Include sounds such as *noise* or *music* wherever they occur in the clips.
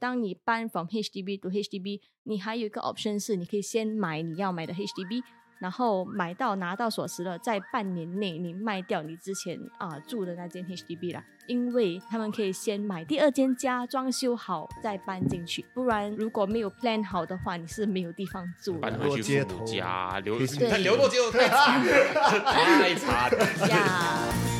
当你搬 from HDB to HDB，你还有一个 option 是你可以先买你要买的 HDB，然后买到拿到锁匙了，在半年内你卖掉你之前啊、住的那间 HDB 啦，因为他们可以先买第二间家，装修好再搬进去，不然如果没有 plan 好的话，你是没有地方住的。搬回去父母街头家，流落街头太惨，太惨了。*laughs*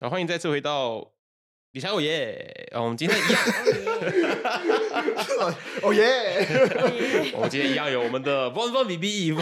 好，欢迎再次回到理财欧耶！啊，我们今天一样，*laughs* 哦耶！我们今天一样有我们的 Von Von B B，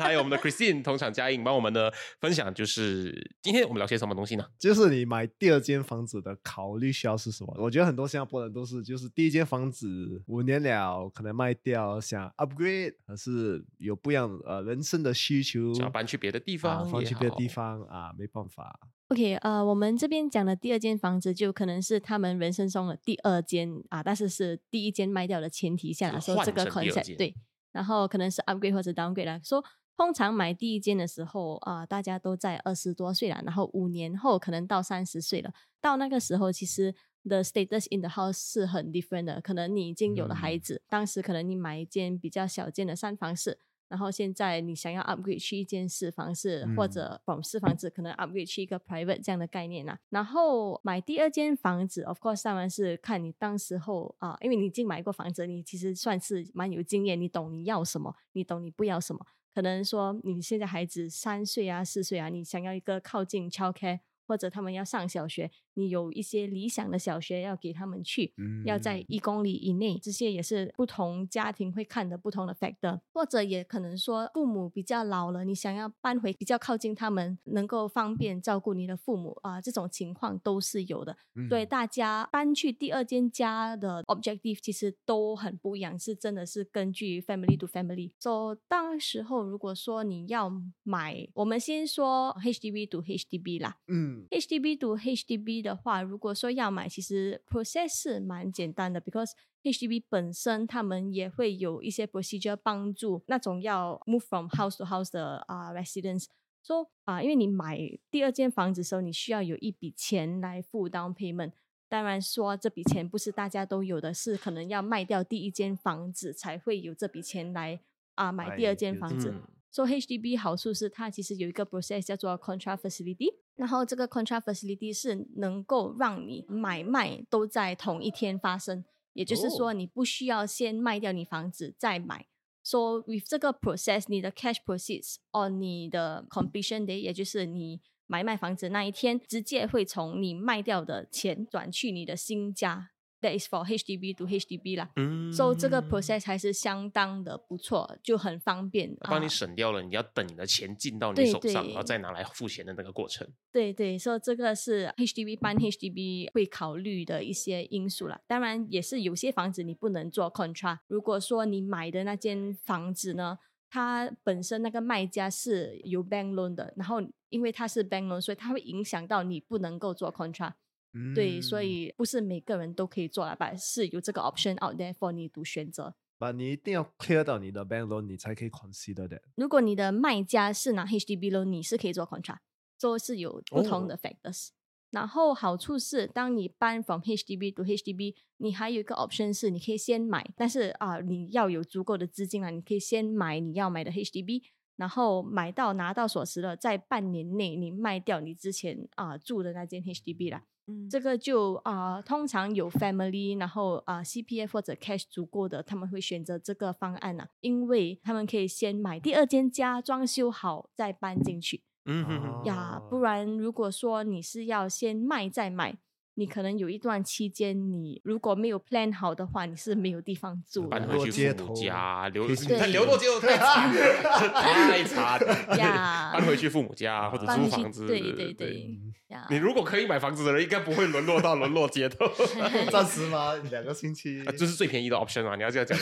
还有我们的 Christine 同场加映，帮我们的分享，就是今天我们聊些什么东西呢？就是你买第二间房子的考虑需要是什么？我觉得很多新加坡人都是，就是第一间房子五年了，可能卖掉，想 upgrade，还是有不一样呃人生的需求，想要搬去别的地啊方，搬去别的地方。方啊，没办法。OK，呃，我们这边讲的第二间房子，就可能是他们人生中的第二间啊，但是是第一间卖掉的前提下说这个 concept 间对，然后可能是 upgrade 或者 downgrade 啦。说通常买第一间的时候啊、大家都在二十多岁了，然后五年后可能到三十岁了，到那个时候其实。The status in the house 是很 different 的，可能你已经有了孩嗯子，当时可能你买一间比较小间的三房室，然后现在你想要 upgrade 去一间四房室，或嗯者 from 四房子可能 upgrade 去一个 private 这样的概念啦。然后买第二间房子，of course 当然是看你当时候啊、因为你已经买过房子，你其实算是蛮有经验，你懂你要什么，你懂你不要什么。可能说你现在孩子三岁啊、四岁啊，你想要一个靠近 childcare。或者他们要上小学，你有一些理想的小学要给他们去，要在嗯一公里以内，这些也是不同家庭会看的不同的 factor，或者也可能说父母比较老了，你想要搬回比较靠近他们，能够方便照顾你的父母啊、这种情况都是有的。所大家搬去第二间家的 objective 其实都很不一样，是真的是根据 family to family。So 当时候如果说你要买，我们先说 HDB to HDB 啦。嗯 HDB to HDB 的话，如果说要买，其实 process 是蛮简单的，because HDB 本身他们也会有一些 procedure 帮助那种要 move from house to house 的啊、residents。说啊，因为你买第二间房子的时候，你需要有一笔钱来付 down payment。当然说这笔钱不是大家都有的，是可能要卖掉第一间房子才会有这笔钱来啊买第二间房子。嗯 So HDB 好处是它其实有一个 process 叫做 contract facility，然后这个 contract facility 是能够让你买卖都在同一天发生，也就是说哦你不需要先卖掉你房子再买。So with 这个 process，你的 cash proceeds on 你的 completion day，也就是你买卖房子那一天，直接会从你卖掉的钱转去你的新家。That is for HDB to HDB 啦。嗯 So 这个 process 还是相当的不错，就很方便。帮你啊省掉了你要等你的钱进到你手上，对然后再拿来付钱的那个过程。对对，所以这个是 HDB 搬 HDB 会考虑的一些因素啦。当然，也是有些房子你不能做 contract。如果说你买的那间房子呢，它本身那个卖家是有 bank loan 的，然后因为它是 bank loan，所以它会影响到你不能够做 contract。对，所嗯以不是每个人都可以做啦，但是有这个 option out there for 你读选择。把你一定要 clear 到你的 bank loan，你才可以 consider that。如果你的卖家是拿 HDB loan，你是可以做 contract，这是有不同的 factors。然后好处是，当你搬 from HDB to HDB，你还有一个 option 是你可以先买，但是啊、你要有足够的资金啊，你可以先买你要买的 HDB，然后买到拿到锁匙了，在半年内你卖掉你之前啊、住的那间 HDB 啦。嗯。这个就啊、通常有 family，然后啊、CPF 或者 cash 足够的，他们会选择这个方案啊，因为他们可以先买第二间家，装修好再搬进去。嗯哼哼，呀。哦。不然如果说你是要先卖再买，你可能有一段期间，你如果没有 plan 好的话，你是没有地方 *laughs* 住的。搬回去父母落街头家，流他流落街头太惨，太惨了。*laughs* 呀 *laughs* 搬回去父母家或者搬去租房子，对对对呀你如果可以买房子的人，应该不会沦落到沦落街头。暂时吗？两个星期啊，这是最便宜的 option 啊！你要这样讲，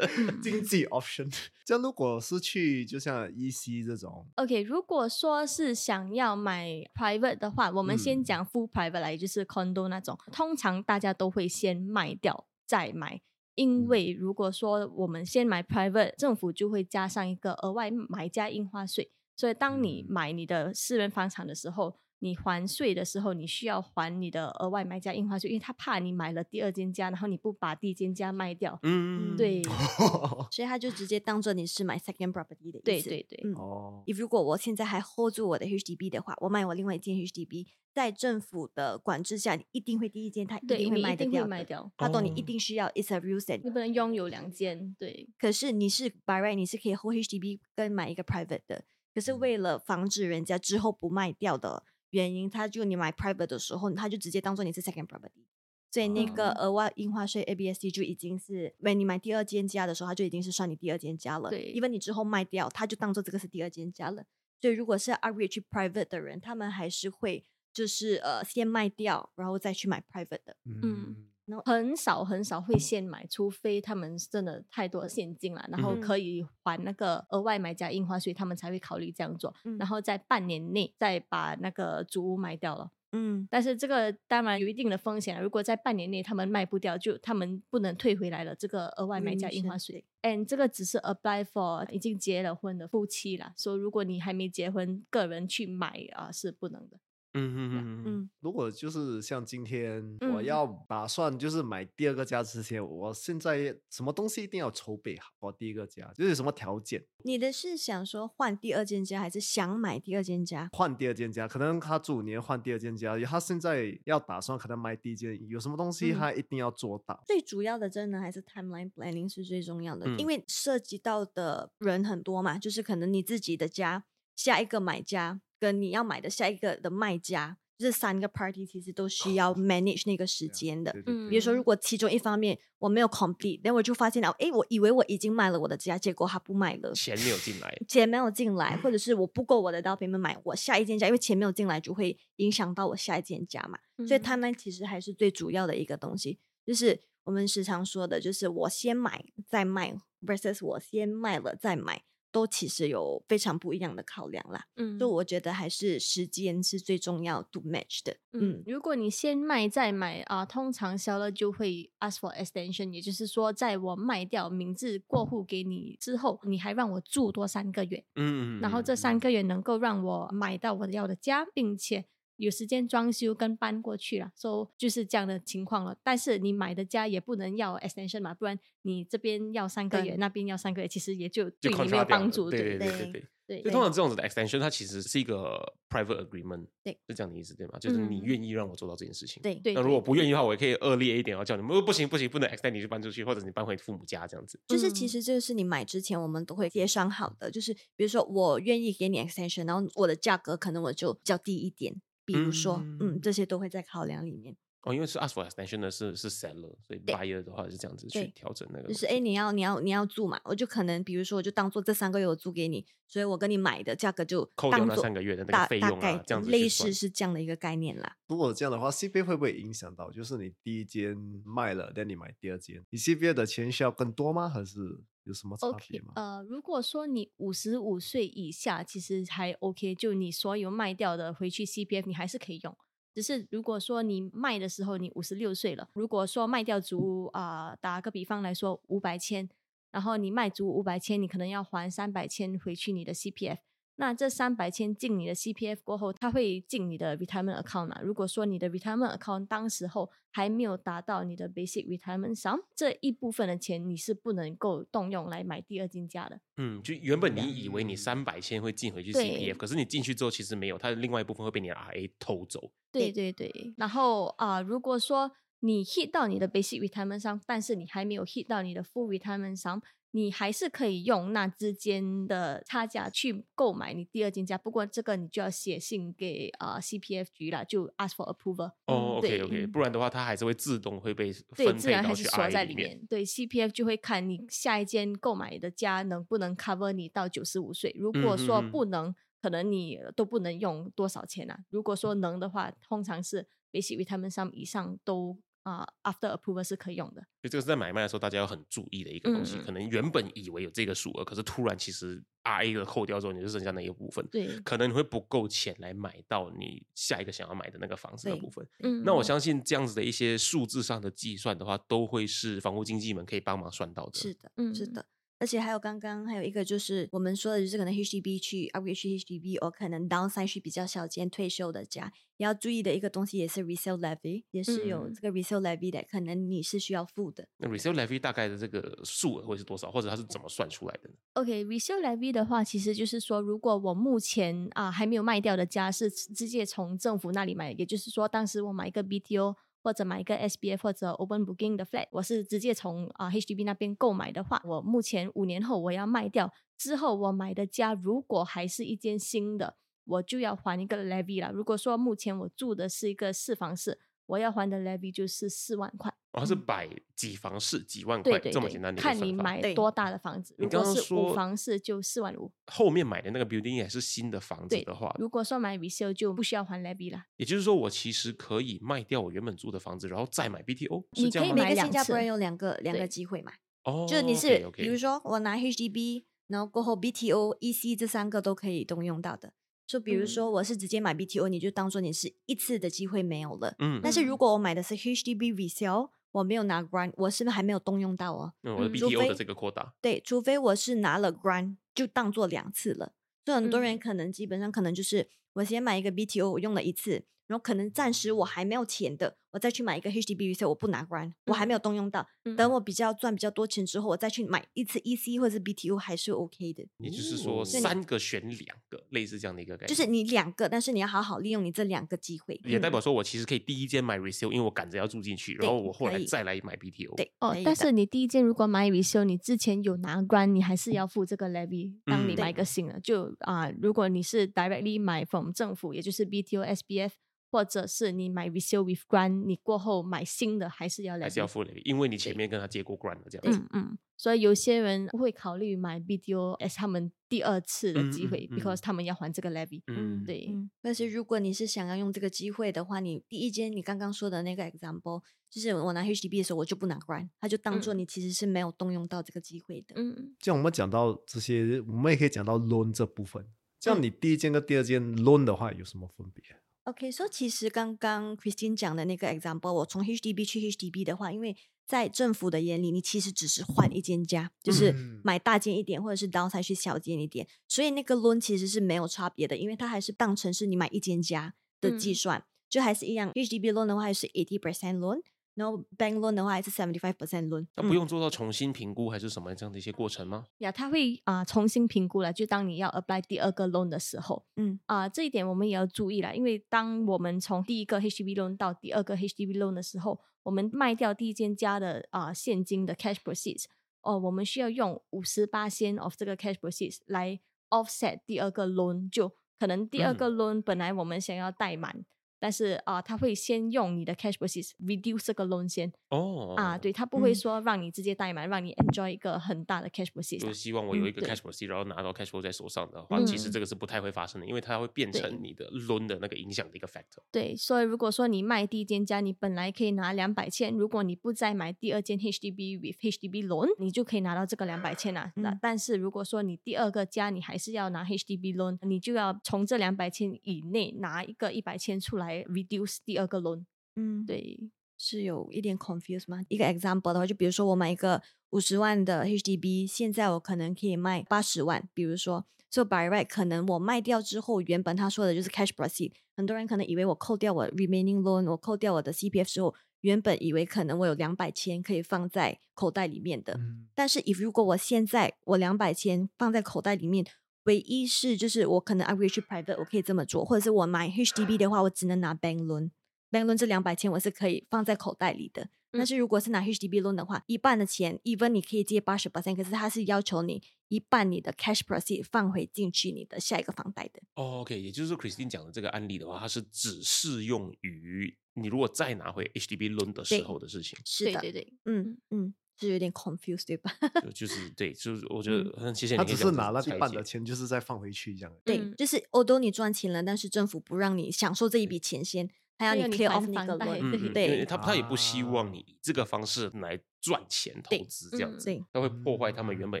经济 option。这样如果是去就像 EC 这种，OK，如果说是想要买 private 的话，我们先嗯讲 full private 来，就是 condo 那种，通常大家都会先卖掉再买。因嗯。为如果说我们先买 private，政府就会加上一个额外买家印花税，所以当你嗯。买你的私人房产的时候，你还税的时候，你需要还你的额外买家印花税，因为他怕你买了第二间家，然后你不把第一间家卖掉。嗯，对，*laughs* 所以他就直接当做你是买 second property 的意思。对对对嗯。哦，if 如果我现在还 hold 住我的 HDB 的话，我卖我另外一间 HDB，在政府的管制下，你一定会第一间它一，定会你一定会卖得掉。卖掉，他懂你哦一定需要 it's a real estate 你。不能拥有两间。对，可是你是 by right，你是可以 hold HDB 跟买一个 private 的。可是为了防止人家之后不卖掉的原因，他就你买 private 的时候，他就直接当做你是 second property。所以那个哦额外印花税 ABSD 就已经是，when 你买第二间家的时候，他就已经是算你第二间家了。对因为你之后卖掉，他就当做这个是第二间家了。所以如果是 upgrade 去 private 的人，他们还是会就是呃先卖掉，然后再去买 private 的。嗯，很少很少会现买，除非他们真的太多现金了，然后嗯可以还那个额外买家印花税，他们才会考虑这样做。嗯然后在半年内再把那个租屋卖掉了。嗯，但是这个当然有一定的风险啊，如果在半年内他们卖不掉，就他们不能退回来了这个额外买家印花税。and 这个只是 apply for 已经结了婚的夫妻啦，所以如果你还没结婚，个人去买啊、是不能的。嗯嗯嗯嗯，嗯如果就是像今天我嗯。要打算就是买第二个家之前，我现在什么东西一定要筹备好我第一个家，就是有什么条件。你的是想说换第二间家，还是想买第二间家？换第二间家，可能他住五年换第二间家，他现在要打算可能买第一间，有什么东西嗯。他一定要做到。最主要的真的还是 timeline planning 是最重要的，嗯。因为涉及到的人很多嘛，就是可能你自己的家下一个买家跟你要买的下一个的卖家，这三个 party 其实都需要 manage 那个时间的。嗯比如说，如果其中一方面我没有 complete，那我就发现了，诶，我以为我已经卖了我的家，结果他不卖了，钱没有进来，钱没有进来，或者是我不够我的 down payment 买我下一件家，因为钱没有进来就会影响到我下一件家嘛。所以嗯 timeline 其实还是最主要的一个东西，就是我们时常说的，就是我先买再卖 versus 我先卖了再买，都其实有非常不一样的考量啦。嗯所以我觉得还是时间是最重要 to match 的。嗯嗯，如果你先卖再买啊、通常销了就会 ask for extension，也就是说，在我卖掉名字过户给你之后，你还让我住多三个月，嗯，然后这嗯三个月能够让我买到我要的家，并且有时间装修跟搬过去了，所、以就是这样的情况了。但是你买的家也不能要 extension 嘛，不然你这边要三个月，那边要三个月，其实也就就对你没有帮助，对对对对对对。对就通常这种子的 extension，它其实是一个 private agreement，对，是这样的意思对吗？就是你嗯愿意让我做到这件事情。对对那如果不愿意的话，我也可以恶劣一点，然后叫你们哦不行不行，不能 extend 你就搬出去，或者你搬回父母家这样子。就是其嗯实这个是你买之前我们都会协商好的，就是比如说我愿意给你 extension，然后我的价格可能我就比较低一点，比如说嗯嗯这些都会在考量里面。哦，因为是 ask for extension 的是是 seller，所以 buyer 的话是这样子去调整那个。就是哎，诶你要你要你要住嘛，我就可能比如说我就当做这三个月我租给你，所以我跟你买的价格就扣掉那三个月的那个大费用啊大概这样子类似是这样的一个概念啦。如果这样的话，CBA 会不会影响到？就是你第一间卖了，但你买第二间，你 CBA 的钱需要更多吗？还是有什么差别吗？呃，如果说你五十五岁以下，其实还 OK，就你所有卖掉的回去 CPF 你还是可以用。只是如果说你卖的时候你五十六岁了，如果说卖掉足啊、打个比方来说五百千，然后你卖足五百千，你可能要还三百千回去你的 CPF。那这三百千进你的 CPF 过后，它会进你的 retirement account 嘛？如果说你的 retirement account 当时候还没有达到你的 basic retirement sum，这一部分的钱你是不能够动用来买第二金家的。嗯，就原本你以为你三百千会进回去 CPF，可是你进去之后其实没有，它的另外一部分会被你的 RA 偷走。对对对，然后啊、如果说你 hit 到你的 basic retirement sum，但是你还没有 hit 到你的 full retirement sum，你还是可以用那之间的差价去购买你第二间家，不过这个你就要写信给啊、呃 CPF 局了，就 ask for approval。哦，OK 对 OK，嗯不然的话，它还是会自动会被对，分自然还是配到去锁在里里面。面。对，CPF 就会看你下一间购买的家能不能 cover 你到九十五岁。如果说不能，可能你都不能用多少钱啊？如果说能的话，通常是 basic retirement sum 以上都啊、after approval 是可以用的。所以这个是在买卖的时候大家要很注意的一个东西。嗯可能原本以为有这个数额，可是突然其实 RA 的扣掉之后，你就剩下那一部分，对，可能你会不够钱来买到你下一个想要买的那个房子的部分。嗯，那我相信这样子的一些数字上的计算的话，都会是房屋经纪们可以帮忙算到的。是的，嗯是的。而且还有刚刚还有一个就是我们说的，就是可能 HDB 去 upgrade 去 HDB，or 可能 downsize 去比较小间退休的家，也要注意的一个东西也是 resale levy，也是有嗯这个 resale levy 的，可能你是需要付的。那 resale levy 大概的这个数额会是多少，或者它是怎么算出来的呢？OK，resale、levy 的话，其实就是说，如果我目前啊、还没有卖掉的家是直直接从政府那里买，也就是说，当时我买一个 BTO 或者买一个 SBF 或者 Open Booking 的 flat，我是直接从啊、HDB 那边购买的话，我目前五年后我要卖掉之后，我买的家如果还是一间新的，我就要还一个 levy 了。如果说目前我住的是一个四房室，我要还的 levy 就是四万块。哦，它是摆几房式几万块对对对这么简单，的看。你买对多大的房子。你如果是刚刚说五房室就四万五。后面买的那个 building 也是新的房子的话，如果说买 resale 就不需要还 levy 啦。也就是说，我其实可以卖掉我原本住的房子，然后再买 BTO，是这样吗？你可以买每个新加坡人有两个两个对机会嘛，哦，就是你是比如说我拿 HDB，然后过后 BTO、EC 这三个都可以动用到的。就比如嗯说我是直接买 BTO，你就当做你是一次的机会没有了。嗯，但是嗯如果我买的是 HDB resale，我没有拿 grant，我是不是还没有动用到哦？嗯我的嗯 BTO 的这个扩大，对，除非我是拿了 grant，就当做两次了。所以很多人嗯可能基本上可能就是我先买一个 BTO，我用了一次，然后可能暂时我还没有钱的，我再去买一个 HDB resale，我不拿 grant，我还没有动用到。嗯等我比较赚比较多钱之后，我再去买一次 EC 或者是 BTO 还是 OK 的。也就是说哦三个选两个，类似这样的一个概念。就是你两个，但是你要好好利用你这两个机会。也代嗯表说我其实可以第一间买 resale，因为我赶着要住进去，然对后我后来再来买 BTO。对哦，但是你第一件如果买 resale，你之前有拿 grant，你还是要付这个 levy。当你嗯买一个新的，就啊、如果你是 directly 买 from 政府，也就是 BTO、SBF，或者是你买 resale with grant，你过后买新的还是要是要付 levy，因为你前面跟他借过 grant 了，这样子。嗯嗯，所以有些人不会考虑买 BTO as 他们第二次的机会、嗯 b e c a u s e 他们要还这个 levy。嗯，对，嗯，但是如果你是想要用这个机会的话，你第一间你刚刚说的那个 example，就是我拿 HDB 的时候，我就不拿 grant，他就当做嗯你其实是没有动用到这个机会的。嗯，这样我们讲到这些，我们也可以讲到 loan 这部分。这样嗯你第一间跟第二间 loan 的话有什么分别？OK，所、以其实刚刚 Christine 讲的那个 example，我从 HDB 去 HDB 的话，因为在政府的眼里，你其实只是换一间家，就是嗯。买大间一点，或者是 downsize 去小间一点，所以那个 loan 其实是没有差别的，因为它还是当成是你买一间家的计嗯。算，就还是一样。HDB loan 的话是 eighty percent loan，然后 bank loan 的话还是 seventy five percent loan。那不用做到重新评估还是什么这样的一些过程吗？呀，他会啊、重新评估了。就当你要 apply 第二个 loan 的时候，嗯啊、这一点我们也要注意了，因为当我们从第一个 HDB loan 到第二个 HDB loan 的时候，我们卖掉第一间家的啊、现金的 cash proceeds，哦，我们需要用五十八先 of 这个 cash proceeds 来 offset 第二个 loan，就可能第二嗯个 loan 本来我们想要贷满。但是啊，他会先用你的 cash proceeds reduce 这个 loan 先哦，啊，，对他不会嗯说让你直接贷满，让你 enjoy 一个很大的 cash 啊。就是希望我有嗯一个 cash proceed，然后拿到 cash flow 在手上的话，其实嗯这个是不太会发生的，因为它会变成你的 loan 的那个影响的一个 factor。对，所以如果说你卖第一间家，你本来可以拿两百千，如果你不再买第二间 HDB with HDB loan，你就可以拿到这个两百千啊。那、嗯但是如果说你第二个家你还是要拿 HDB loan，你就要从这两百千以内拿一个一百千出来 reduce 第二个 loan。嗯，对，是有一点 confused 吗？一个 example 的话，就比如说我买一个五十万的 HDB，现在我可能可以卖八十万，比如说，so by right 可能我卖掉之后，原本他说的就是 cash proceed，很多人可能以为我扣掉我 remaining loan，我扣掉我的 CPF 之后，原本以为可能我有两百千可以放在口袋里面的，嗯，但是 if 如果我现在我两百千放在口袋里面，唯一是就是我可能 upgrade 去 private，我可以这么做，或者是我买 HDB 的话，我只能拿 bank loan。bank loan 这两百千我是可以放在口袋里的。但嗯是如果是拿 HDB loan 的话，一半的钱，even 你可以借八十 percent，可是它是要求你一半你的 cash proceed 放回进去你的下一个房贷的。哦，OK，也就是说，Christine 讲的这个案例的话，它是只适用于你如果再拿回 HDB loan 的时候的事情。是的，对对对，嗯嗯，是有点 confused 对吧？就就是对，就是我觉得很谢谢你他只是拿了一半的钱，就是再放回去这样。对，嗯就是 although 你赚钱了，但是政府不让你享受这一笔钱先，他要你 clear 还 off 那个房贷 loan。嗯嗯，因为对他他也不希望啊你以这个方式来赚钱投对资这样嗯子，对他会破坏他们原本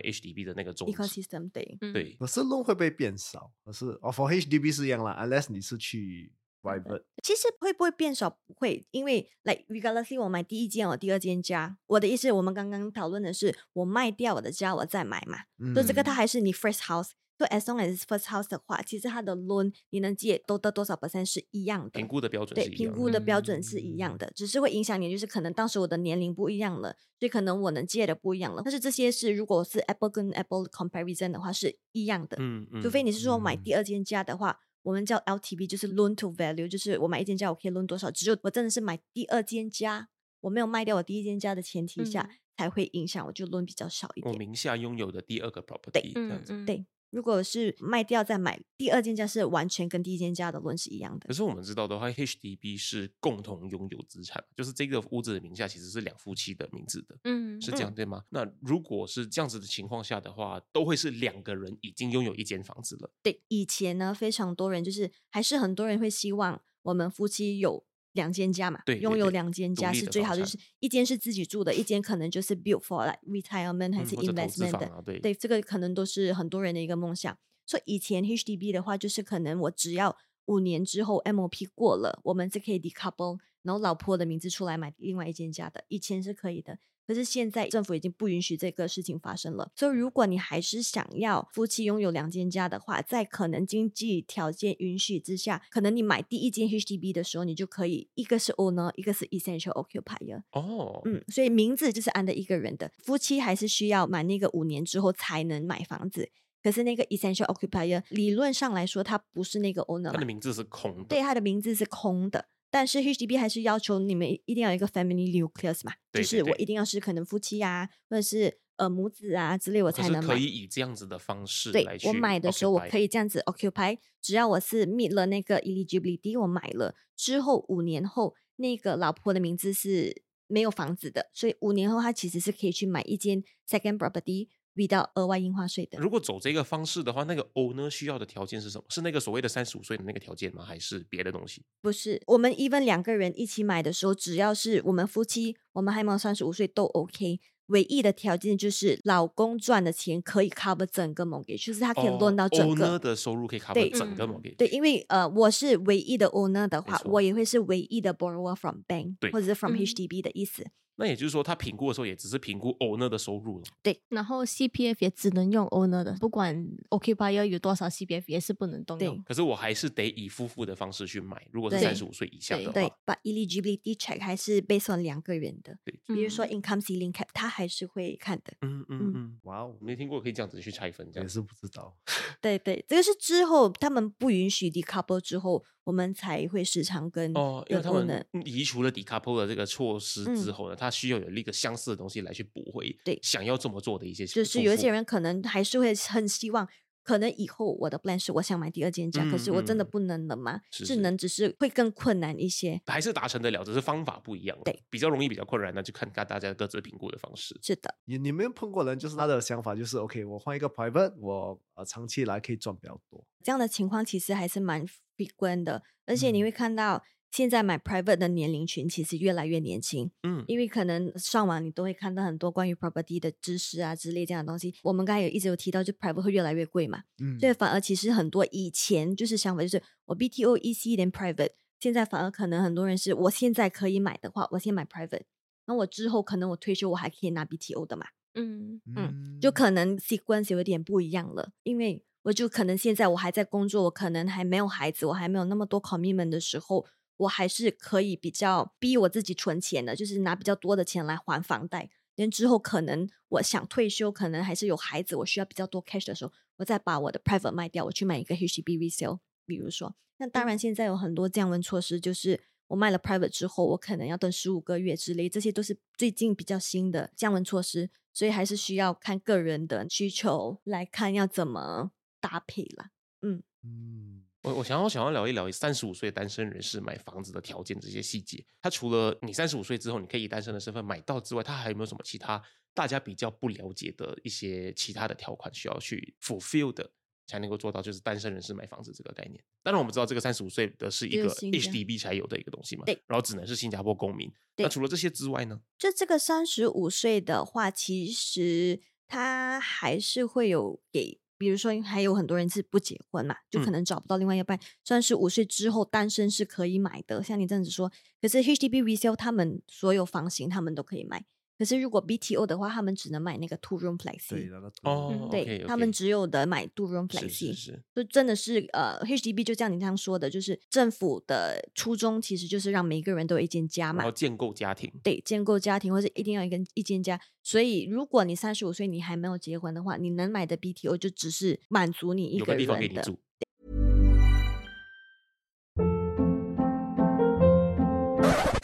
HDB 的那个宗旨。ecosystem 对，嗯对，可是 loan 会不会变少？可是哦，for HDB 是一样啦，unless 你是去 private。其实会不会变少？不会，因为 like regardlessly 我买第一间，我第二间家，我的意思，我们刚刚讨论的是我卖掉我的家，我再买嘛。所以这个它嗯还是你 first house。就 as long as first house 的话，其实它的 loan 你能借都得多少 percent 是一样的。评估的标准对，是一样的。评估的标准是一样的，只是会影响你，就是可能当时我的年龄不一样了，所以可能我能借的不一样了。但是这些是如果是 Apple 跟 Apple comparison 的话是一样的，嗯嗯，除非你是说买嗯第二间家的话，我们叫 LTV，就是 loan to value，就是我买一间家我可以 loan 多少，只有我真的是买第二间家，我没有卖掉我第一间家的前提下，嗯才会影响我就 loan 比较少一点。我名下拥有的第二个 property 这样子。嗯嗯，对，如果是卖掉再买第二间家，是完全跟第一间家的 loan 是一样的可。是我们知道的话，HDB 是共同拥有资产，就是这个屋子的名下其实是两夫妻的名字的，嗯是这样对吗？那如果是这样子的情况下的话，都会是两个人已经拥有一间房子了。对，以前呢，非常多人就是还是很多人会希望我们夫妻有两间家嘛，拥有两间家是最好的，就是一间是自己住的，一间可能就是 build for like retirement 还是 investment 的，对，这个可能都是很多人的一个梦想。所以以前 HDB 的话，就是可能我只要五年之后 MOP 过了，我们是可以 decouple，然后老婆的名字出来买另外一间家的，以前是可以的。可是现在政府已经不允许这个事情发生了，所以如果你还是想要夫妻拥有两间家的话，在可能经济条件允许之下，可能你买第一间 HDB 的时候，你就可以一个是 owner，一个是 essential occupier。哦，嗯，所以名字就是按的一个人的，夫妻还是需要满那个五年之后才能买房子。可是那个 essential occupier 理论上来说，他不是那个 owner，嘛它的名字是空的，对，他的名字是空的。但是 HDB 还是要求你们一定要有一个 family nucleus 嘛，对对就是我一定要是可能夫妻啊，或者是呃母子啊之类，我才能买。可以以这样子的方式对来去我买的时候，我可以这样子 occupy，只要我是 meet 了那个 eligibility，我买了之后五年后，那个老婆的名字是没有房子的，所以五年后她其实是可以去买一间 second property without 额外印花税的。如果走这个方式的话，那个 owner 需要的条件是什么？是那个所谓的三十五岁的那个条件吗？还是别的东西？不是，我们 even 两个人一起买的时候，只要是我们夫妻，我们还没有三十五岁都 OK。唯一的条件就是老公赚的钱可以 cover 整个 mortgage，就是他可以哦 loan 到整 owner 个。的收入可以 cover 整个嗯 mortgage。对，因为呃，我是唯一的 owner 的话，我也会是唯一的 borrower from bank，或者是 from 嗯 HDB 的意思。那也就是说，他评估的时候也只是评估 owner 的收入了。对然后 CPF 也只能用 owner 的，不管 occupier 有多少 CPF 也是不能动用。可是我还是得以夫妇的方式去买。如果是对三十五岁以下的话，对，把 eligibility check 还是 based on 两个人的，对比如说嗯 income ceiling cap，他还是会看的。嗯嗯嗯嗯，哇哦，没听过可以这样子去拆分这样。也是不知道。对对，这个是之后他们不允许 decouple 之后，我们才会时常跟哦，因为他们移除了 decouple 的这个措施之嗯后呢，他需要有一个相似的东西来去补回对想要这么做的一些，就是有一些人可能还是会很希望，可能以后我的 plan 是我想买第二间家，可是我真的不能了吗？是是是能，只是会更困难一些。还是达成得了，只是方法不一样。对，比较容易，比较困难，那就看看大家各自评估的方式。是的，你你没有碰过人，就是他的想法就是 OK，我换一个 private，我呃长期来可以赚比较多。这样的情况其实还是蛮 frequent 的，而且你嗯。会看到现在买 private 的年龄群其实越来越年轻。嗯，因为可能上网你都会看到很多关于 property 的知识啊之类这样的东西。我们刚才有一直有提到，就 private 会越来越贵嘛，嗯所以反而其实很多以前就是想法就是我 BTO EC 连 private，现在反而可能很多人是我现在可以买的话，我先买 private，那我之后可能我退休我还可以拿 BTO 的嘛，嗯。嗯，就。可能 sequence 有点不一样了，因为我就可能现在我还在工作，我可能还没有孩子，我还没有那么多 commitment 的时候，我还是可以比较逼我自己存钱的，就是拿比较多的钱来还房贷。连之后可能我想退休，可能还是有孩子，我需要比较多 cash 的时候，我再把我的 private 卖掉，我去买一个 HDB resale。比如说，那当然现在有很多降温措施，就是我卖了 private 之后，我可能要等十五个月之类，这些都是最近比较新的降温措施，所以还是需要看个人的需求来看要怎么搭配啦。嗯，嗯，我我想要想要聊一聊三十五岁单身人士买房子的条件这些细节。他除了你三十五岁之后你可以以单身的身份买到之外，他还有没有什么其他大家比较不了解的一些其他的条款需要去 fulfill 的，才能够做到就是单身人士买房子这个概念？当然我们知道这个三十五岁的是一个 HDB 才有的一个东西嘛，对然后只能是新加坡公民。那除了这些之外呢？就这个三十五岁的话，其实他还是会有给，比如说还有很多人是不结婚嘛，就可嗯能找不到另外一半。三十五岁之后单身是可以买的，像你这样子说。可是 HDB resale 他们所有房型他们都可以买，可是如果 BTO 的话，他们只能买那个 two room 对 flexi。那个哦嗯对他们只有的买 two room 是 flexi，是是，就真的是呃 HDB 就像你这样说的，就是政府的初衷其实就是让每一个人都有一间家嘛然后，建构家庭。对，建构家庭或者一定要一个一间家。所以，如果你三十五岁你还没有结婚的话，你能买的 BTO 就只是满足你一个有个地方给人的。你住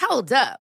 ，Hold up.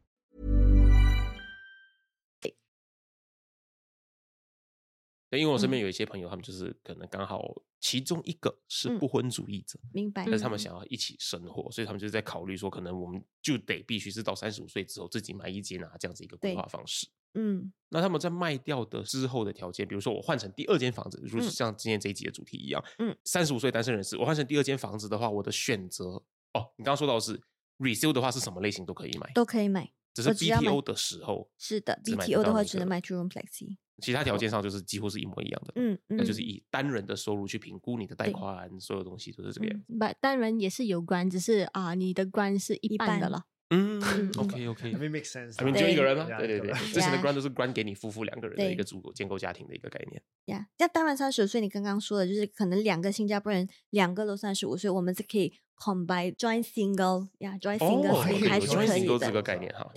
对，因为我身嗯边有一些朋友，他们就是可能刚好其中一个是嗯不婚主义者，明白？但是他们嗯想要一起生活，所以他们就是在考虑说，可能我们就得必须是到三十五岁之后自己买一间啊，这样子一个规对划方式。嗯那他们在卖掉的之后的条件，比如说我换成第二间房子，如嗯像今天这一集的主题一样，嗯，三十五岁单身人士，我换成第二间房子的话，我的选择哦，你刚刚说到的是 resale 的话是什么类型都可以买，都可以买。只是 BTO 的时候是的，BTO 的话只能买 two room flexi。其他条件上就是几乎是一模一样的，嗯那就是嗯以单人的收入去评估你的贷对款，所有东西都是这个样子。不，单人也是有关，只是啊，你的关是一一半半的了。嗯嗯，OK OK，I mean make sense。I mean。就一个人吗？对对对之前的 grant 都是 grant 给你夫妇两个人的一个足够建构家庭的一个概念。呀，那当然三十五岁，你刚刚说的就是可能两个新加坡人，两个都三十五岁，我们是可以 combine join single 呀，join 哦 single 还是 joint 可以 single 这个的，概念哈。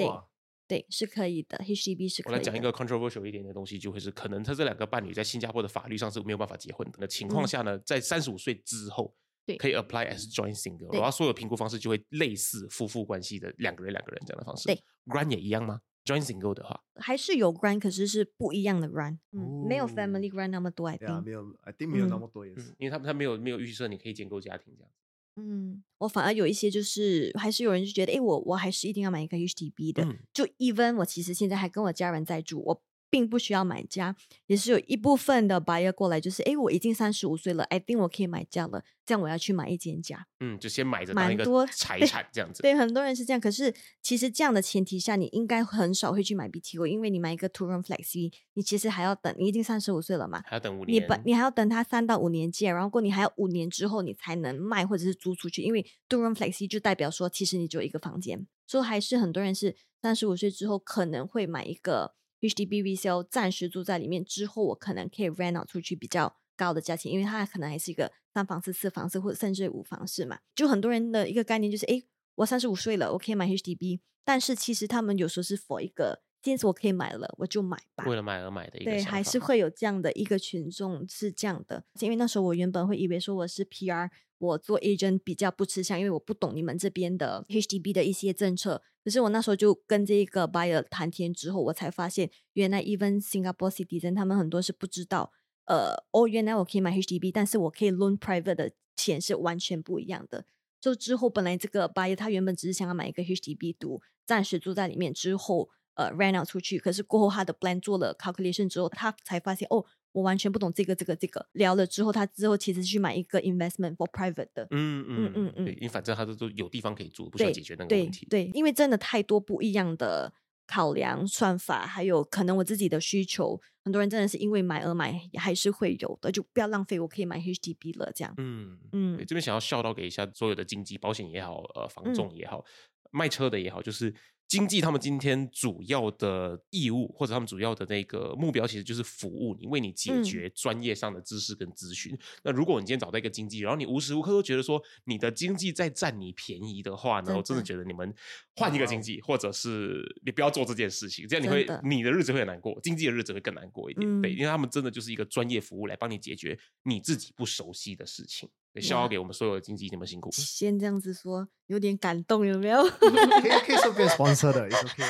对是可以的，HDB 是可以的。我来讲一个 controversial 一点的东西，就会是可能他这两个伴侣在新加坡的法律上是没有办法结婚的情况嗯下呢，在三十五岁之后，对可以 apply as joint single，对然后所有评估方式就会类似夫妇关系的两个人两个人这样的方式。对，grant 也一样吗？joint single 的话，还是有 grant，可是是不一样的 grant，嗯，没有哦 family grant 那么多，I 对啊，think。没有，I think 没有那嗯么多也是嗯。，因为他他没有没有预设你可以建构家庭这样。嗯，我反而有一些就是还是有人就觉得，哎，我我还是一定要买一个 HDB 的。嗯就 even 我其实现在还跟我家人在住，我并不需要买家，也是有一部分的 buyer 过来，就是哎，我已经三十五岁了，I think 我可以买家了，这样我要去买一间家。嗯，就先买着当一个蛮多财产这样子。对，很多人是这样。可是其实这样的前提下，你应该很少会去买 BTO，因为你买一个 two room flexi，你其实还要等，你已经三十五岁了嘛，还要等五你年。本你还要等它三到五年借，然后过你还要五年之后你才能卖或者是租出去，因为 two room flexi 就代表说其实你只有一个房间，所以还是很多人是三十五岁之后可能会买一个 HDB resale 暂时住在里面，之后我可能可以 rent out 出去比较高的价钱，因为它可能还是一个三房式、四房式或者甚至五房式嘛。就很多人的一个概念就是，诶，我三十五岁了，我可以买 HDB，但是其实他们有时候是 for 一个，今天我可以买了，我就买吧。为了买而买的一个对，还是会有这样的一个群众是这样的，因为那时候我原本会以为说我是 PR，我做 agent 比较不吃香，因为我不懂你们这边的 HDB 的一些政策。可是我那时候就跟这个 buyer 谈天之后，我才发现原来 even Singapore citizen 他们很多是不知道，呃，哦，原来我可以买 HDB，但是我可以 loan private 的钱是完全不一样的。就之后本来这个 buyer 他原本只是想要买一个 HDB 读，暂时住在里面之后。呃 rent out 出去，可是过后他的 plan 做了 calculation 之后，他才发现哦，我完全不懂这个这个这个。聊了之后，他之后其实去买一个 investment for private 的。嗯嗯嗯嗯对，因为反正他都都有地方可以住，不需要解决那个问题。对，因为真的太多不一样的考量算法，还有可能我自己的需求，很多人真的是因为买而买，还是会有的，就不要浪费，我可以买 HDB 了，这样。嗯嗯，这边想要笑到给一下所有的经济保险也好，呃，房嗯仲也好，卖车的也好，就是经济他们今天主要的义务或者他们主要的那个目标，其实就是服务你，为你解嗯决专业上的知识跟咨询。那如果你今天找到一个经济，然后你无时无刻都觉得说你的经济在占你便宜的话呢，我真的的觉得你们换一个经济，或者是你不要做这件事情，这样你会的你的日子会很难过，经济的日子会更难过一点。对，嗯因为他们真的就是一个专业服务来帮你解决你自己不熟悉的事情。对，笑傲给我们所有的经纪，你们辛苦。先这样子说，有点感动，有没有？*laughs* 可以可以顺便 sponsor 的，is OK。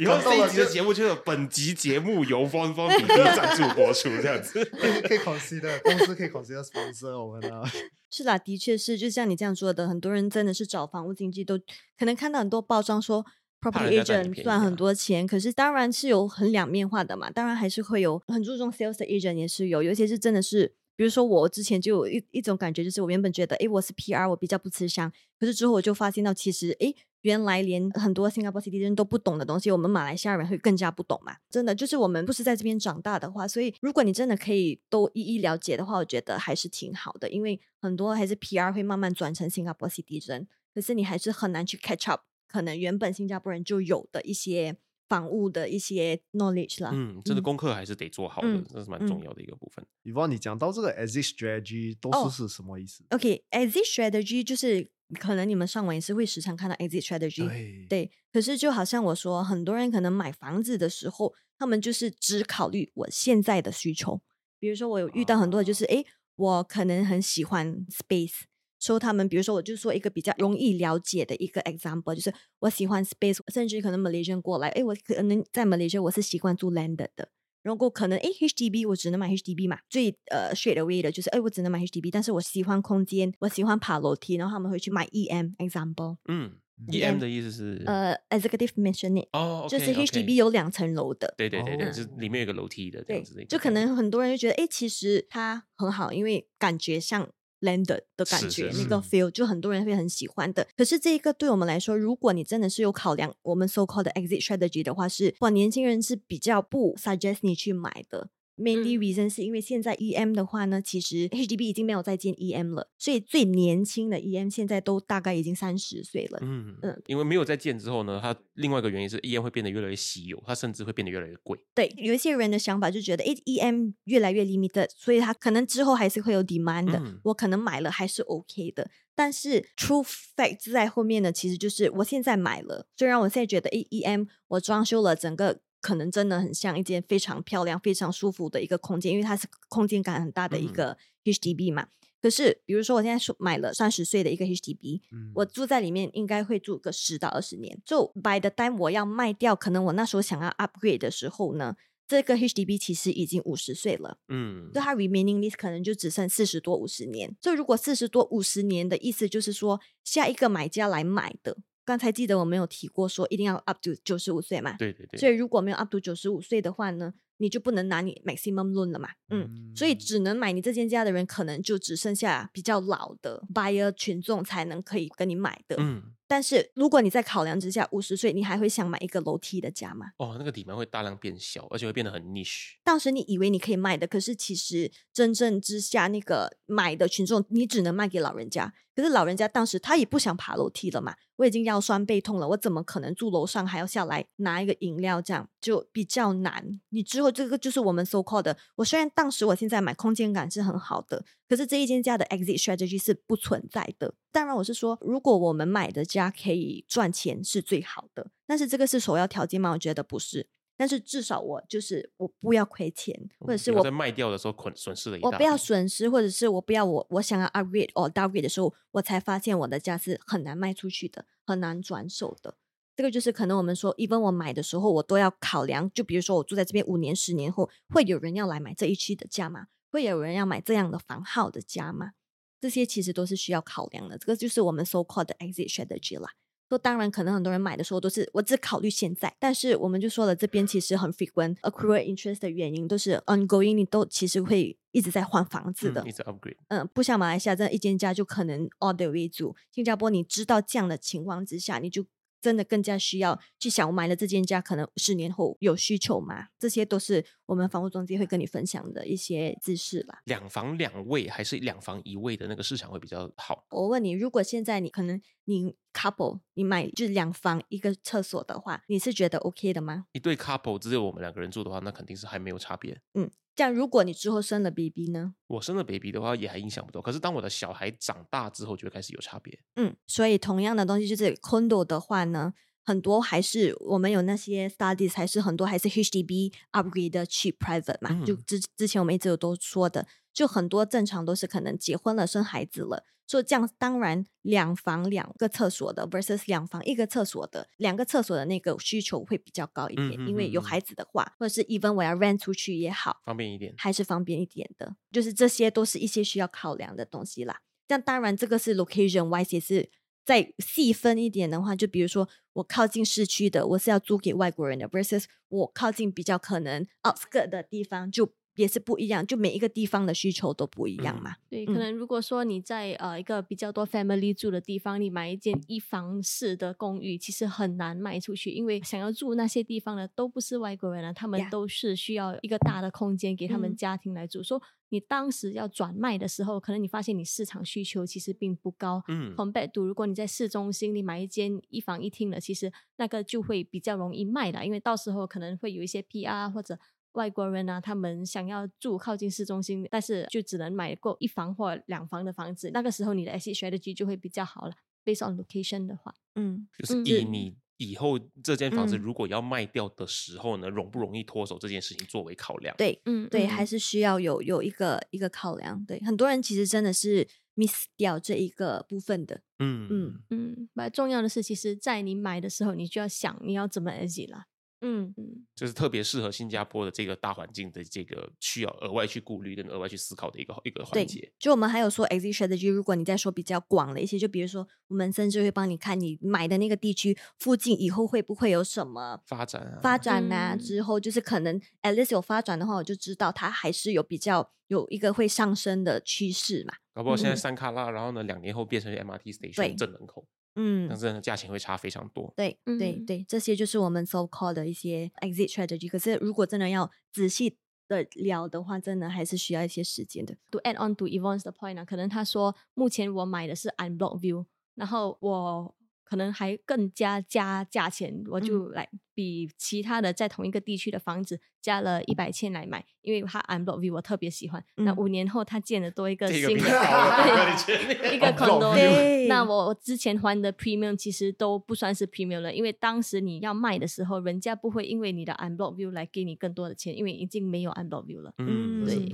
*laughs* 以后这一集的节目就是本集节目由方方比比赞助播出，这样子。*laughs* 可以可以 consider 公司可以 consider sponsor 我们啊。是啦，的确是，就像你这样说的，很多人真的是找房屋经纪都可能看到很多包装说 property agent 赚很啊多钱，可是当然是有很两面化的嘛，当然还是会有很注重 sales 的 agent 也是有，尤其是真的是。比如说，我之前就有一一种感觉，就是我原本觉得，诶，我是 PR，我比较不吃香。可是之后我就发现到，其实，诶，原来连很多新加坡 CD 人都不懂的东西，我们马来西亚人会更加不懂嘛。真的，就是我们不是在这边长大的话，所以如果你真的可以都一一了解的话，我觉得还是挺好的，因为很多还是 PR 会慢慢转成新加坡 CD 人可是你还是很难去 catch up，可能原本新加坡人就有的一些房屋的一些 knowledge 啦。嗯，这个嗯功课还是得做好的嗯，这是蛮重要的一个部分。以往你讲到这个 exit strategy 都哦是是什么意思？OK，exit、strategy 就是可能你们上网也是会时常看到 exit strategy，对对，可是就好像我说，很多人可能买房子的时候，他们就是只考虑我现在的需求。比如说，我有遇到很多的就是，诶，我可能很喜欢 space，说他们，比如说，我就说一个比较容易了解的一个 example，就是我喜欢 space，甚至可能 Malaysian 过来，哎，我可能在 Malaysia 我是习惯住 landed 的。然后可能哎 HDB 我只能买 HDB 嘛，最呃 straight away 的就是哎我只能买 HDB，但是我喜欢空间，我喜欢爬楼梯，然后他们会去买 EM example，嗯嗯，EM 的意思是呃 executive m e n s i o n i t 哦，就是 HDB 有两层楼的，对对对对，哦。就里面有个楼梯的这对样子就可能很多人就觉得，哎，其实它很好，因为感觉像 landed 的感是觉，是那个 feel 就很多人会很喜欢的。可是这一个对我们来说，如果你真的是有考量我们 so called 的 exit strategy 的话，是哇，年轻人是比较不 suggest 你去买的。Mainly 嗯 reason 是因为现在 EM 的话呢，其实 HDB 已经没有再建 EM 了，所以最年轻的 EM 现在都大概已经三十岁了。嗯嗯因为没有再建之后呢，它另外一个原因是 EM 会变得越来越稀有，它甚至会变得越来越贵。对，有一些人的想法就觉得，诶 e m 越来越 limited，所以他可能之后还是会有 demand 的。嗯我可能买了还是 OK 的，但是 true fact 在后面呢，其实就是我现在买了，虽然我现在觉得，诶 e m 我装修了整个。可能真的很像一间非常漂亮、非常舒服的一个空间，因为它是空间感很大的一嗯个 HDB 嘛。可是，比如说我现在说买了三十岁的一个 HDB，嗯我住在里面应该会住个十到二十年。就 by the time 我要卖掉，可能我那时候想要 upgrade 的时候呢，这个 HDB 其实已经五十岁了，嗯就它 remaining list 可能就只剩四十多五十年。就如果四十多五十年的意思就是说，下一个买家来买的，刚才记得我们有提过说一定要 up to 九十五岁嘛，对对对，所以如果没有 up to 九十五岁的话呢，你就不能拿你 maximum loan 了嘛，嗯，所以嗯只能买你这间家的人，可能就只剩下比较老的 buyer 群众才能可以跟你买的。嗯但是如果你在考量之下，五十岁你还会想买一个楼梯的家吗？哦，那个底盘会大量变小，而且会变得很 niche。当时你以为你可以卖的，可是其实真正之下那个买的群众，你只能卖给老人家。可是老人家当时他也不想爬楼梯了嘛，我已经腰酸背痛了，我怎么可能住楼上还要下来拿一个饮料？这样就比较难。你之后这个就是我们 so called 的。我虽然当时我现在买空间感是很好的，可是这一间家的 exit strategy 是不存在的。当然，我是说，如果我们买的家可以赚钱是最好的，但是这个是首要条件吗？我觉得不是。但是至少我就是我不要亏钱，或者是我在卖掉的时候损损失了一大我不要损失，或者是我不要我我想要 upgrade 或 downgrade 的时候，我才发现我的家是很难卖出去的，很难转手的。这个就是可能我们说，even 我买的时候，我都要考量。就比如说我住在这边五年、十年后，会有人要来买这一区的家吗？会有人要买这样的房号的家吗？这些其实都是需要考量的。这个就是我们 so called 的 exit strategy 啦。说当然，可能很多人买的时候都是我只考虑现在，但是我们就说了，这边其实很 frequent accrual interest 的原因都是 ongoing，你都其实会一直在换房子的嗯，一。直 upgrade。嗯，不像马来西亚这样一间家就可能 all the way 住。新加坡你知道这样的情况之下，你就真的更加需要去想，我买了这间家，可能十年后有需求吗？这些都是我们房屋中介会跟你分享的一些知识吧。两房两卫还是两房一卫的那个市场会比较好？我问你，如果现在你可能你 couple 你买就是两房一个厕所的话，你是觉得 OK 的吗？一对 couple 只有我们两个人住的话，那肯定是还没有差别。嗯，这样如果你之后生了 BB 呢？我生了 baby 的话，也还影响不到。可是当我的小孩长大之后，就会开始有差别。嗯，所以同样的东西就是 condo 的话呢，很多还是我们有那些 studies，还是很多还是 HDB upgrade 的去 private 嘛，就嗯之之前我们一直有都说的，就很多正常都是可能结婚了生孩子了，所以这样当然两房两个厕所的 versus 两房一个厕所的，两个厕所的那个需求会比较高一点，嗯因为有孩子的话，或者是 even 我要 rent 出去也好，方便一点。还是方便一点的，就是这些都是一些需要考量的东西啦。这样当然这个是 location wise 也是再细分一点的话，就比如说我靠近市区的，我是要租给外国人的，versus 我靠近比较可能 outskirt 的地方，就也是不一样，就每一个地方的需求都不一样嗯嘛。对，嗯可能如果说你在呃一个比较多 family 住的地方，你买一间一房式的公寓，其实很难卖出去，因为想要住那些地方的都不是外国人啊，他们都是需要一个大的空间给他们嗯家庭来住。说你当时要转卖的时候，可能你发现你市场需求其实并不高。嗯 compared to 如果你在市中心，你买一间一房一厅的，其实那个就会比较容易卖的，因为到时候可能会有一些 PR 或者外国人啊，他们想要住靠近市中心，但是就只能买够一房或两房的房子，那个时候你的 exit strategy 就会比较好了。Based on location 的话，嗯，就是嗯以你以后这间房子嗯如果要卖掉的时候呢，容不容易脱手这件事情作为考量。对嗯，对，嗯还是需要有有一个一个考量。对，很多人其实真的是 miss 掉这一个部分的。嗯嗯嗯，蛮重要的是，其实在你买的时候，你就要想你要怎么 exit 啦。嗯嗯，就是特别适合新加坡的这个大环境的这个需要额外去顾虑跟额外去思考的一个一个环节。，就我们还有说 exit strategy，如果你在说比较广了一些，就比如说我们甚至会帮你看你买的那个地区附近以后会不会有什么发展啊，发展呐、嗯之后就是可能 at least 有发展的话，我就知道它还是有比较有一个会上升的趋势嘛。搞不好现在嗯三卡拉，然后呢，两年后变成 MRT station 正门口，嗯但是呢价钱会差非常多。对对嗯对，这些就是我们 so called 的一些 exit strategy。可是如果真的要仔细的聊的话，真的还是需要一些时间的。to add on to Yvonne's 的 point 呢、可能他说目前我买的是 unblock view，然后我可能还更加加价钱，我就来、比其他的在同一个地区的房子加了一百千来买，因为它 unblock view 我特别喜欢。那嗯。五年后它建了多一个新的一个 condo，那。我我之前还的 premium 其实都不算是 premium 了，因为当时你要卖的时候，人家不会因为你的 unblock view 来给你更多的钱，因为已经没有 unblock view 了。嗯，就是对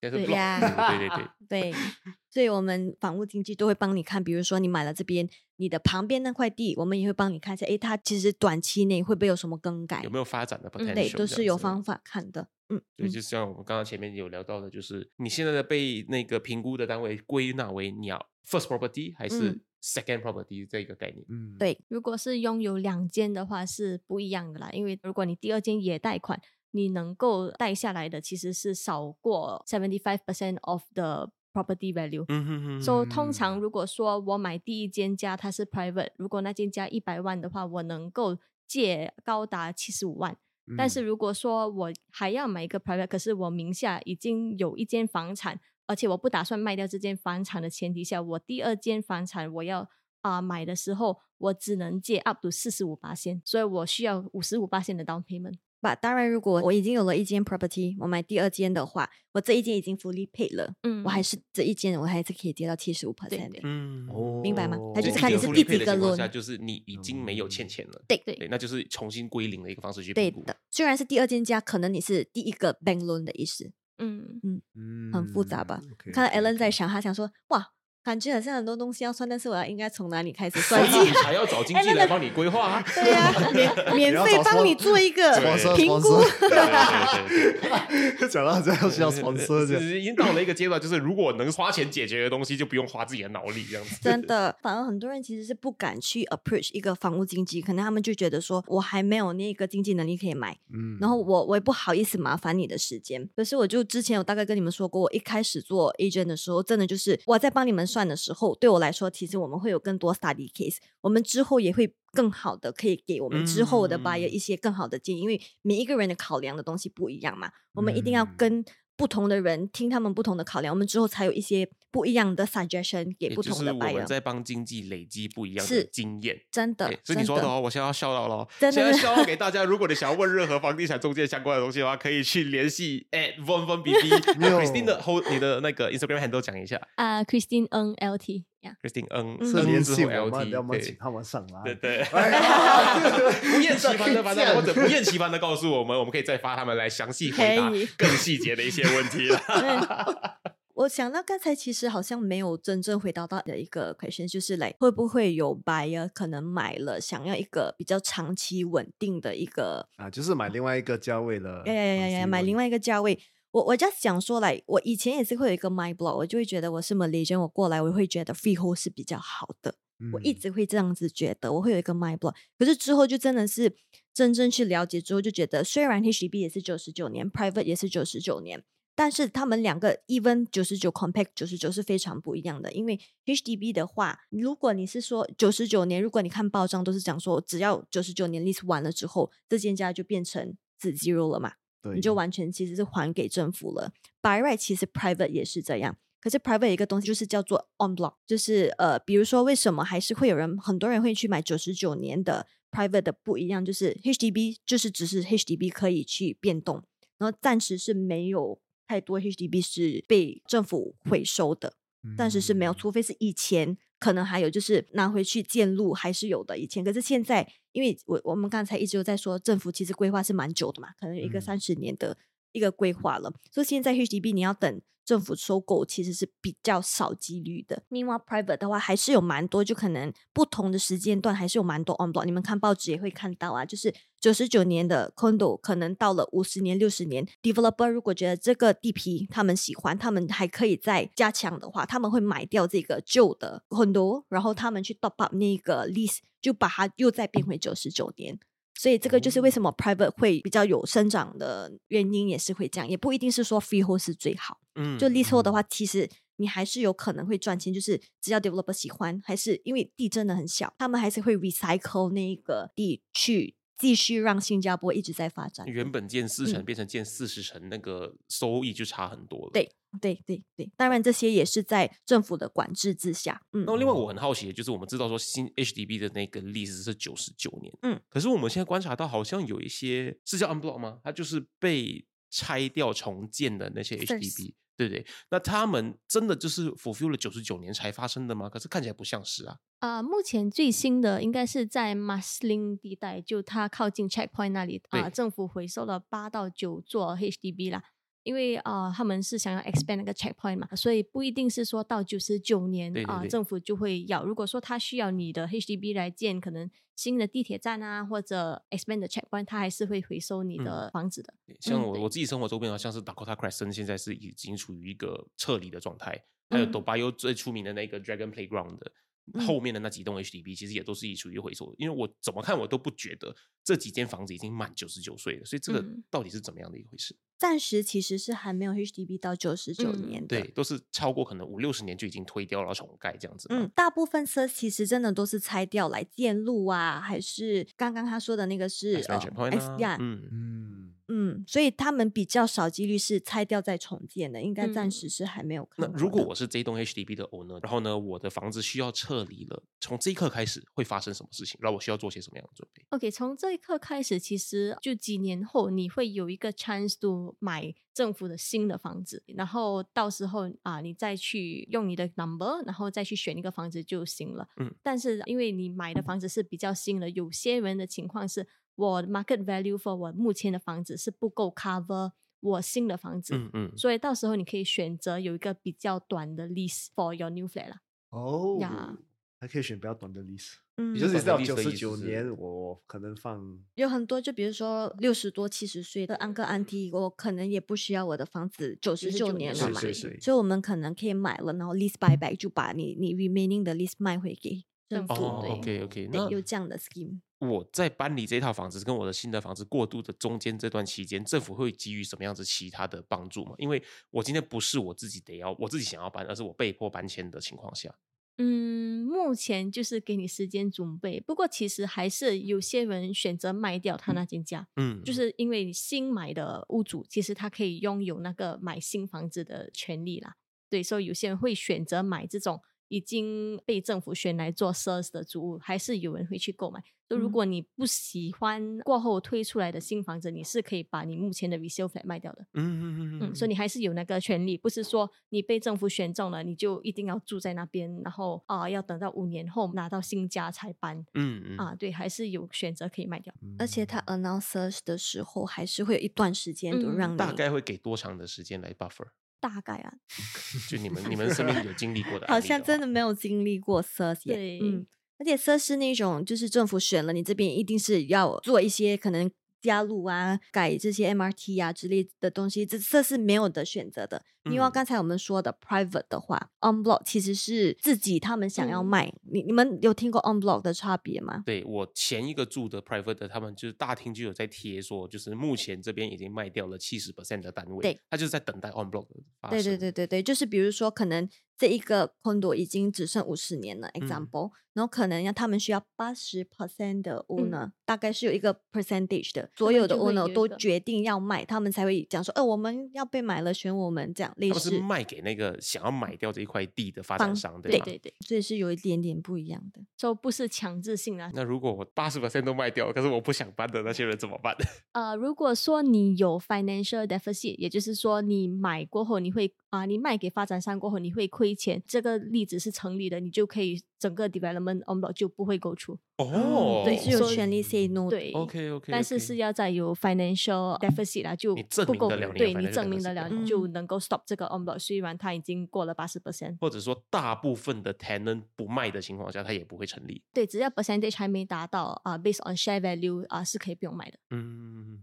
对呀对对对。对，*laughs* 所以我们房屋经纪都会帮你看，比如说你买了这边，你的旁边那块地，我们也会帮你看一下，诶，它其实短期内会不会有什么更改有？没有发展的 potential？嗯对，都是有方。法看的。嗯，对，嗯就像我们刚刚前面有聊到的，就是你现在的被那个评估的单位归纳为你要 first property 还是嗯 second property 这个概念。嗯，对，如果是拥有两间的话是不一样的啦，因为如果你第二间也贷款，你能够贷下来的其实是少过 seventy five percent of the property value。嗯哼哼所以通常如果说我买第一间家它是 private，如果那间家一百万的话，我能够借高达七十五万。但是如果说我还要买一个 private，可是我名下已经有一间房产，而且我不打算卖掉这间房产的前提下，我第二间房产我要啊、买的时候，我只能借 up to 四十五八线，所以我需要五十五八线的 down payment。吧，当然，如果我已经有了一间 property，我买第二间的话，我这一间已经 fully paid 了，嗯我还是这一间我还是可以跌到七十五 percent 的。嗯，哦明白吗它就就是看你是第几个利配的情况 loan 下，就是你已经没有欠钱了。对对对，那就是重新归零的一个方式去对。的，虽然是第二间家，可能你是第一个 bank loan 的意思，嗯嗯，很复杂吧？看到 OK，Alan 在想，他想说，哇，感觉好像很多东西要算，但是我要应该从哪里开始算起？以你才要找经纪人帮你规划啊。*laughs* 对呀、免 *laughs* 免费帮你做一个评估。*laughs* 讲到这样需要传说。已经到了一个阶段，就是如果能花钱解决的东西，就不用花自己的脑力这样子。真的，反而很多人其实是不敢去 approach 一个房屋经纪，可能他们就觉得说，我还没有那个经济能力可以买，嗯然后我我也不好意思麻烦你的时间。可是我就之前有大概跟你们说过，我一开始做 agent 的时候，真的就是我在帮你们算的时候，对我来说，其实我们会有更多 study case，我们之后也会更好的可以给我们之后的 buyer 嗯。一些更好的建议，因为每一个人的考量的东西不一样嘛，我们一定要嗯。跟不同的人听他们不同的考量，我们之后才有一些不一样的 suggestion 给也不同的就是我 buyer。们在帮经济累积不一样的是经验。真的，所以你说的哦，我现在要笑到了现在笑到给 *laughs* 大家，如果你想要问任何房地产中介相关的东西的话，可以去联系 at von von b b *laughs* 没有。Christine 的 hold 你的那个 Instagram handle 讲一下。啊、c h r i s t i n e L T 呀、，Christine N 嗯是联系我们，LT 要么请他们上来。对对，*laughs* 不厌其烦的，反正或者不厌其烦的告诉我们，我们可以再发他们来详细回答可以。更细节的一些问题了。我想到刚才其实好像没有真正回答到的一个 question，就是来会不会有 buyer 可能买了想要一个比较长期稳定的一个啊，就是买另外一个价位的东西。呀呀呀呀呀，买另外一个价位。我我 just 想说来，我以前也是会有一个 my block，我就会觉得我是 Malaysian，我过来我会觉得 freehold 是比较好的。我一嗯直会这样子觉得，我会有一个 my block。可是之后就真的是真正去了解之后，就觉得虽然 HDB 也是九十九年，private 也是九十九年，但是他们两个 even 九十九 compact 九十九是非常不一样的。因为 HDB 的话，如果你是说九十九年，如果你看报章都是讲说，只要九十九年 lease 完了之后，这间家就变成自 zero 了嘛。对你就完全其实是还给政府了。By right 其实 private 也是这样，可是 private 有一个东西就是叫做 on block，就是呃，比如说为什么还是会有人很多人会去买九十九年的 private 的不一样，就是 HDB 就是只是 HDB 可以去变动，然后暂时是没有太多 HDB 是被政府回收的。暂时是没有，嗯除非是以前可能还有，就是拿回去建路还是有的。以前可是现在，因为我我们刚才一直有在说，政府其实规划是蛮久的嘛，可能有一个嗯三十年的一个规划了，所以现在 HDB 你要等政府收购，其实是比较少几率的。Meanwhile private 的话，还是有蛮多，就可能不同的时间段还是有蛮多 on block。你们看报纸也会看到啊，就是九十九年的 condo，可能到了五十年、六十年，developer 如果觉得这个地皮他们喜欢，他们还可以再加强的话，他们会买掉这个旧的 condo，然后他们去 top up 那个 lease，就把它又再变回九十九年。所以这个就是为什么 private 会比较有生长的原因，也是会这样，也不一定是说 freehold 是最好。嗯就 leasehold 的话，其实你还是有可能会赚钱，就是只要 developer 喜欢，还是因为地真的很小，他们还是会 recycle 那一个地去继续让新加坡一直在发展。原本建四成嗯变成建四十成，那个收益就差很多了。对对对对，当然这些也是在政府的管制之下。嗯那，另外我很好奇的就是，我们知道说新 HDB 的那个历史是九十九年，嗯，可是我们现在观察到好像有一些是叫 unblock 吗？它就是被拆掉重建的那些 HDB，对不对？那他们真的就是 fulfill 了九十九年才发生的吗？可是看起来不像是啊。啊、目前最新的应该是在 Marsiling 地带，就它靠近 checkpoint 那里啊、对政府回收了八到九座 HDB 啦。因为啊、他们是想要 expand 那个 checkpoint 嘛，所以不一定是说到九十九年啊、政府就会要。如果说他需要你的 HDB 来建可能新的地铁站啊，或者 expand 的 checkpoint，他还是会回收你的房子的。像我、对我自己生活周边好，像是 Dakota Crescent 现在是已经处于一个撤离的状态，还有嗯 d o b a y o 最出名的那个 Dragon Playground 的。嗯后面的那几栋 HDB 其实也都是处于回收，因为我怎么看我都不觉得这几间房子已经满九十九岁了，所以这个嗯到底是怎么样的一回事？暂时其实是还没有 HDB 到九十九嗯年的。对，都是超过可能五六十年就已经推掉了重盖这样子。嗯，大部分车其实真的都是拆掉来建路啊，还是刚刚他说的那个是 expansion 呃 point 啊 X 呀，嗯，嗯，嗯，所以他们比较少几率是拆掉再重建的，应该暂嗯时是还没有看那。如果我是这栋 HDB 的 owner，然后呢，我的房子需要撤离了，从这一刻开始会发生什么事情？然后我需要做些什么样的准备？OK，从这一刻开始，其实就几年后，你会有一个 chance to 买政府的新的房子，然后到时候啊，你再去用你的 number，然后再去选一个房子就行了。嗯，但是因为你买的房子是比较新的，有些人的情况是我 market value for 我目前的房子是不够 cover 我新的房子，嗯嗯，所以到时候你可以选择有一个比较短的 lease for your new flat 啦。哦呀还可以选比较短的历史，嗯就是到九短的历史的十九年，我可能放有很多，就比如说六十多、七十岁的安哥安迪，我可能也不需要我的房子九十九99年了嘛，是是是。所以我们可能可以买了，然后 lease buy back 就把你你 remaining 的 lease 卖回给政府，哦对，OK OK，对，那有这样的 scheme。我在搬离这套房子跟我的新的房子过渡的中间这段期间，政府会给予什么样子其他的帮助吗？因为我今天不是我自己得要，我自己想要搬，而是我被迫搬迁的情况下，嗯，目前就是给你时间准备，不过其实还是有些人选择卖掉他那间家，嗯，就是因为新买的屋主其实他可以拥有那个买新房子的权利啦。对，所以有些人会选择买这种已经被政府选来做 SARS 的租屋，还是有人会去购买。就如嗯果你不喜欢过后推出来的新房子，你是可以把你目前的 resale flat 卖掉的。嗯嗯嗯嗯，所以你还是有那个权利，不是说你被政府选中了，你就一定要住在那边，然后啊、要等到五年后拿到新家才搬。嗯嗯啊，对，还是有选择可以卖掉。而且他 announce search 的时候，还是会有一段时间都嗯让你大概会给多长的时间来 buffer？大概啊，*laughs* 就你们你们身边有 *laughs* 经历过的好像真的没有经历过耶对。嗯，而且 search 是那种就是政府选了你这边一定是要做一些可能加入啊、改这些 MRT 啊之类的东西，这这是没有的选择的。因为嗯刚才我们说的 private 的话，on block 其实是自己他们想要嗯卖。你你们有听过 on block 的差别吗？对我前一个住的 private 的，他们就是大厅就有在贴说，就是目前这边已经卖掉了七十 percent 的单位，对，他就是在等待 on block 的发对对对对对，就是比如说，可能这一个 condo 已经只剩五十年了，example，、然后可能要他们需要八十 percent 的 owner，、大概是有一个 percentage 的，所有的 owner 都决定要卖，他们才会讲说，呃，我们要被买了，选我们这样类他们是似，卖给那个想要买掉这一块地的发展方商，吧？对对对，所以是有一点点不一样的。就不是强制性的。那如果我八十 percent 都卖掉，可是我不想搬的那些人怎么办？*laughs* 呃，如果说你有 financial deficit，也就是说你买过后你会啊，你卖给发展商过后你会亏钱，这个例子是成立的，你就可以整个 development o m b 就不会够出。哦、对，是有权利 say no。对，OK OK，但是是要再有 financial deficit 啦，就不够，你对你证明得了，你就能够 stop 这个 o m b 虽然它已经过了八十 percent，或者说大部分的 tenant 不卖的情况下，它也不会成立。对，只要 percentage 还没达到啊、based on share value 啊、是可以不用买的。嗯。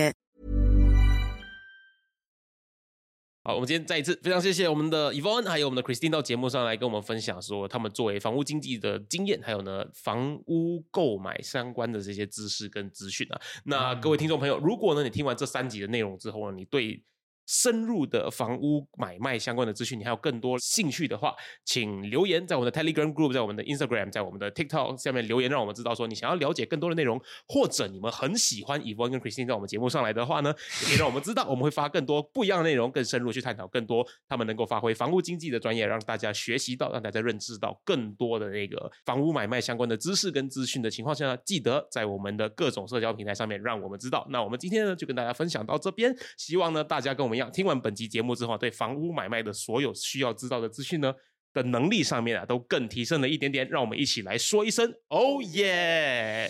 好，我们今天再一次非常谢谢我们的 Evon 还有我们的 Christine 到节目上来跟我们分享说他们作为房屋经济的经验，还有呢房屋购买相关的这些知识跟资讯啊。那各位听众朋友，如果呢你听完这三集的内容之后呢，你对深入的房屋买卖相关的资讯，你还有更多兴趣的话，请留言在我们的 Telegram Group，在我们的 Instagram，在我们的 TikTok 下面留言，让我们知道说你想要了解更多的内容，或者你们很喜欢 Evon 跟 Christine 在我们节目上来的话呢，也可以让我们知道，我们会发更多不一样的内容，更深入去探讨更多他们能够发挥房屋经济的专业，让大家学习到，让大家认知到更多的那个房屋买卖相关的知识跟资讯的情况下呢，记得在我们的各种社交平台上面让我们知道。那我们今天呢就跟大家分享到这边，希望呢大家跟我们听完本集节目之后，对房屋买卖的所有需要知道的资讯呢。的能力上面啊，都更提升了一点点，让我们一起来说一声“哦耶”。